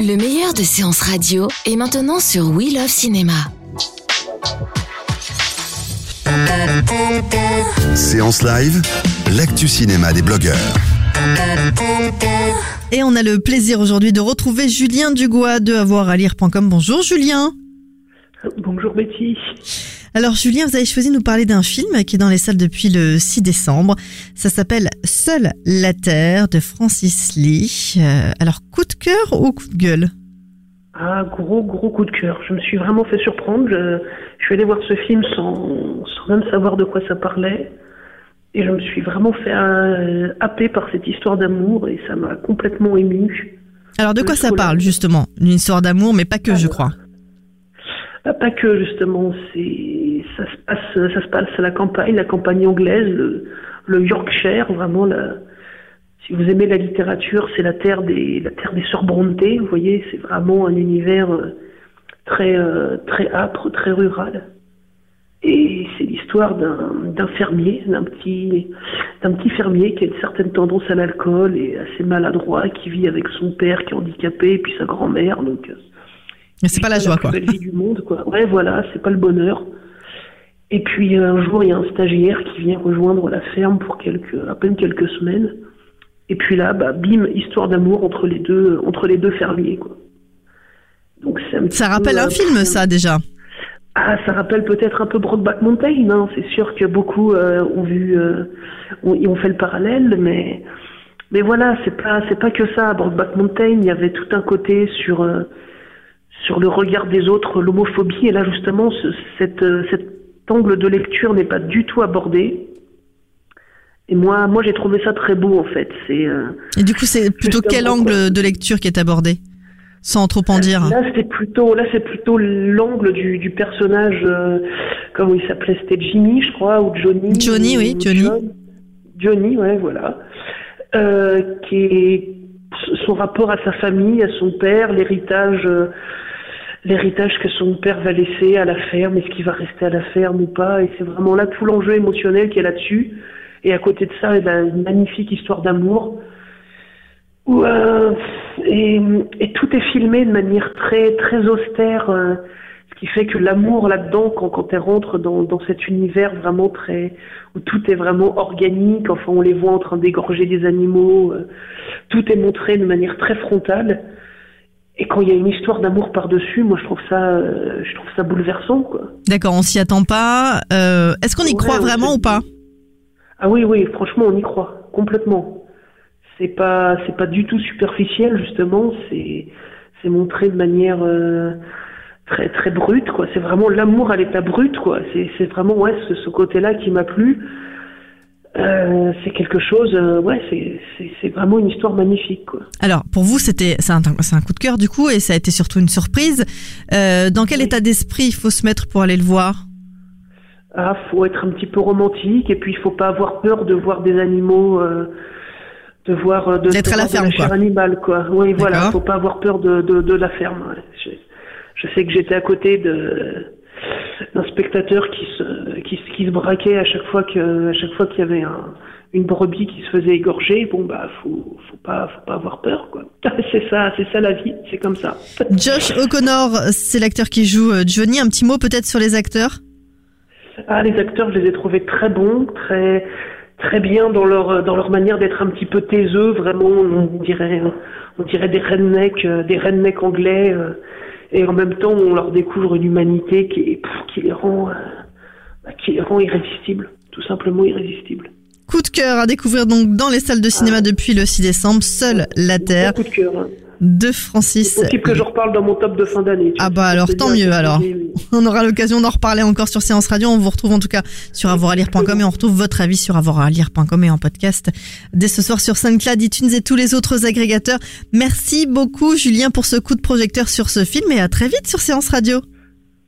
Le meilleur de séances radio est maintenant sur We Love Cinéma. Séance live, l'actu cinéma des blogueurs. Et on a le plaisir aujourd'hui de retrouver Julien Dugois de avoiralire.com. Bonjour Julien. Bonjour Betty. Alors Julien, vous avez choisi de nous parler d'un film qui est dans les salles depuis le 6 décembre. Ça s'appelle Seule la Terre de Francis Lee. Euh, alors coup de cœur ou coup de gueule? Ah, gros, gros coup de cœur. Je me suis vraiment fait surprendre. Je, je suis allée voir ce film sans, sans même savoir de quoi ça parlait. Et je me suis vraiment fait euh, happer par cette histoire d'amour et ça m'a complètement ému. Alors de quoi ça parle justement? Une histoire d'amour, mais pas que je crois. Pas que justement, c'est ça se passe, ça se passe à la campagne, la campagne anglaise, le, le Yorkshire, vraiment. Si vous aimez la littérature, c'est la terre des la terre des sœurs Brontë. Vous voyez, c'est vraiment un univers euh, très euh, très âpre, très rural. Et c'est l'histoire d'un fermier, d'un petit d'un petit fermier qui a une certaine tendance à l'alcool et assez maladroit, qui vit avec son père qui est handicapé et puis sa grand-mère. Donc euh, c'est pas la joie quoi. plus belle vie du monde, quoi. Ouais, voilà, c'est pas le bonheur. Et puis un jour, il y a un stagiaire qui vient rejoindre la ferme pour quelques, à peine quelques semaines. Et puis là, bah, bim, histoire d'amour entre les deux, entre les deux fermiers, quoi. Donc c'est un Ça peu, rappelle un euh, film ça déjà. Ah, ça rappelle peut-être un peu Brokeback Mountain. Hein. C'est sûr que beaucoup euh, ont vu, euh, ont fait le parallèle, mais mais voilà, c'est pas c'est pas que ça. Brokeback Mountain, il y avait tout un côté sur euh, sur le regard des autres, l'homophobie, et là justement, ce, cette, euh, cet angle de lecture n'est pas du tout abordé. Et moi, moi, j'ai trouvé ça très beau en fait. C'est euh, Et du coup, c'est plutôt quel angle de lecture qui est abordé Sans trop en dire. Là, c'est plutôt, là, c'est plutôt l'angle du, du personnage, euh, comment il s'appelait, c'était Jimmy, je crois, ou Johnny. Johnny, ou oui, Johnny. John. Johnny, ouais, voilà. Euh, qui est son rapport à sa famille, à son père, l'héritage, l'héritage que son père va laisser à la ferme, est-ce qu'il va rester à la ferme ou pas, et c'est vraiment là tout l'enjeu émotionnel qui est là-dessus. Et à côté de ça, eh ben, une magnifique histoire d'amour où, euh, et, tout est filmé de manière très très austère, euh, ce qui fait que l'amour là-dedans, quand, quand elle rentre dans, dans cet univers vraiment très où tout est vraiment organique, enfin on les voit en train d'égorger des animaux, euh, tout est montré de manière très frontale. Et quand il y a une histoire d'amour par-dessus, moi je trouve ça, euh, je trouve ça bouleversant quoi. D'accord, on s'y attend pas. Euh, Est-ce qu'on y Ouais, croit vraiment ou pas? Ah oui, oui, franchement, on y croit complètement. C'est pas, c'est pas du tout superficiel justement. C'est, c'est montré de manière euh, très, très brute quoi. C'est vraiment l'amour à l'état brut quoi. C'est, c'est vraiment ouais, ce, ce côté-là qui m'a plu. Euh, c'est quelque chose, euh, ouais, c'est, vraiment une histoire magnifique quoi. Alors, pour vous, c'était c'est un, coup de cœur du coup, et ça a été surtout une surprise. Euh, dans quel Oui. état d'esprit il faut se mettre pour aller le voir? Ah, faut être un petit peu romantique et puis il faut pas avoir peur de voir des animaux, euh, de voir euh, de, à la voir de ferme, chair quoi. animale quoi. Oui, voilà, faut pas avoir peur de de, de la ferme. ouais. Je, je sais que j'étais à côté de d'un spectateur qui se qui, qui se braquait à chaque fois que à chaque fois qu'il y avait un, une brebis qui se faisait égorger. Bon bah faut faut pas faut pas avoir peur quoi. c'est ça c'est ça la vie, c'est comme ça. Josh O'Connor, c'est l'acteur qui joue euh, Johnny. Un petit mot peut-être sur les acteurs? Ah, les acteurs, je les ai trouvés très bons, très très bien dans leur dans leur manière d'être un petit peu taiseux, vraiment, on dirait on dirait des rednecks, euh, des rednecks anglais, euh, et en même temps, on leur découvre une humanité qui est- rend euh, bah, qui les rend irrésistibles, tout simplement irrésistibles. Coup de cœur à découvrir donc dans les salles de cinéma depuis le 6 décembre. Seule la Terre. Gros coup de cœur. hein. de Francis. C'est possible que je reparle dans mon top de fin d'année. Ah bah alors tant mieux alors. On aura l'occasion d'en reparler encore sur Séance Radio. On vous retrouve en tout cas sur avoiralire.com et on retrouve votre avis sur avoiralire.com et en podcast dès ce soir sur SoundCloud, iTunes et tous les autres agrégateurs. Merci beaucoup Julien pour ce coup de projecteur sur ce film et à très vite sur Séance Radio.